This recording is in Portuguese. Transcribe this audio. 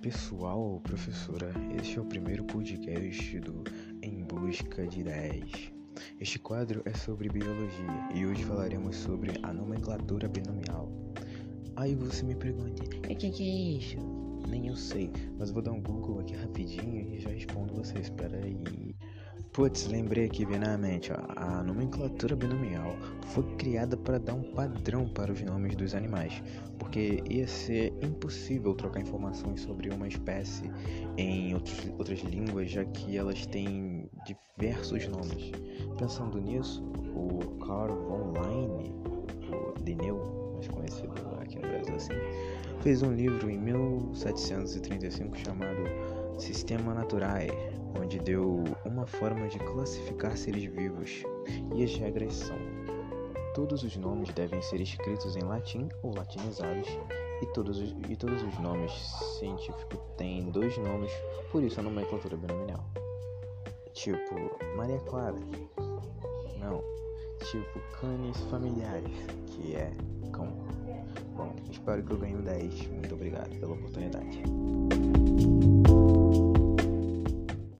pessoal, professora, este é o primeiro podcast do Em Busca de Ideias. Este quadro é sobre biologia e hoje falaremos sobre a nomenclatura binomial. Aí você me pergunta, o que, que é isso? Nem eu sei, mas vou dar um Google aqui rapidinho e já respondo vocês, espera aí. Putz, lembrei aqui bem na mente, ó. a nomenclatura binomial foi criada para dar um padrão para os nomes dos animais, porque ia ser impossível trocar informações sobre uma espécie em outros, outras línguas, já que elas têm diversos nomes. Pensando nisso, o Carl von Linné, o Linneu, mais conhecido aqui no Brasil assim, fez um livro em 1735 chamado Sistema Naturae, onde deu uma forma de classificar seres vivos, e as regras são: todos os nomes devem ser escritos em latim ou latinizados, e todos os, e todos os nomes científicos têm dois nomes, por isso a nomenclatura binomial. Tipo, Maria Clara. Não. Tipo, canes familiares, que é cão. Bom, espero que eu ganhe um 10. Muito obrigado pela oportunidade.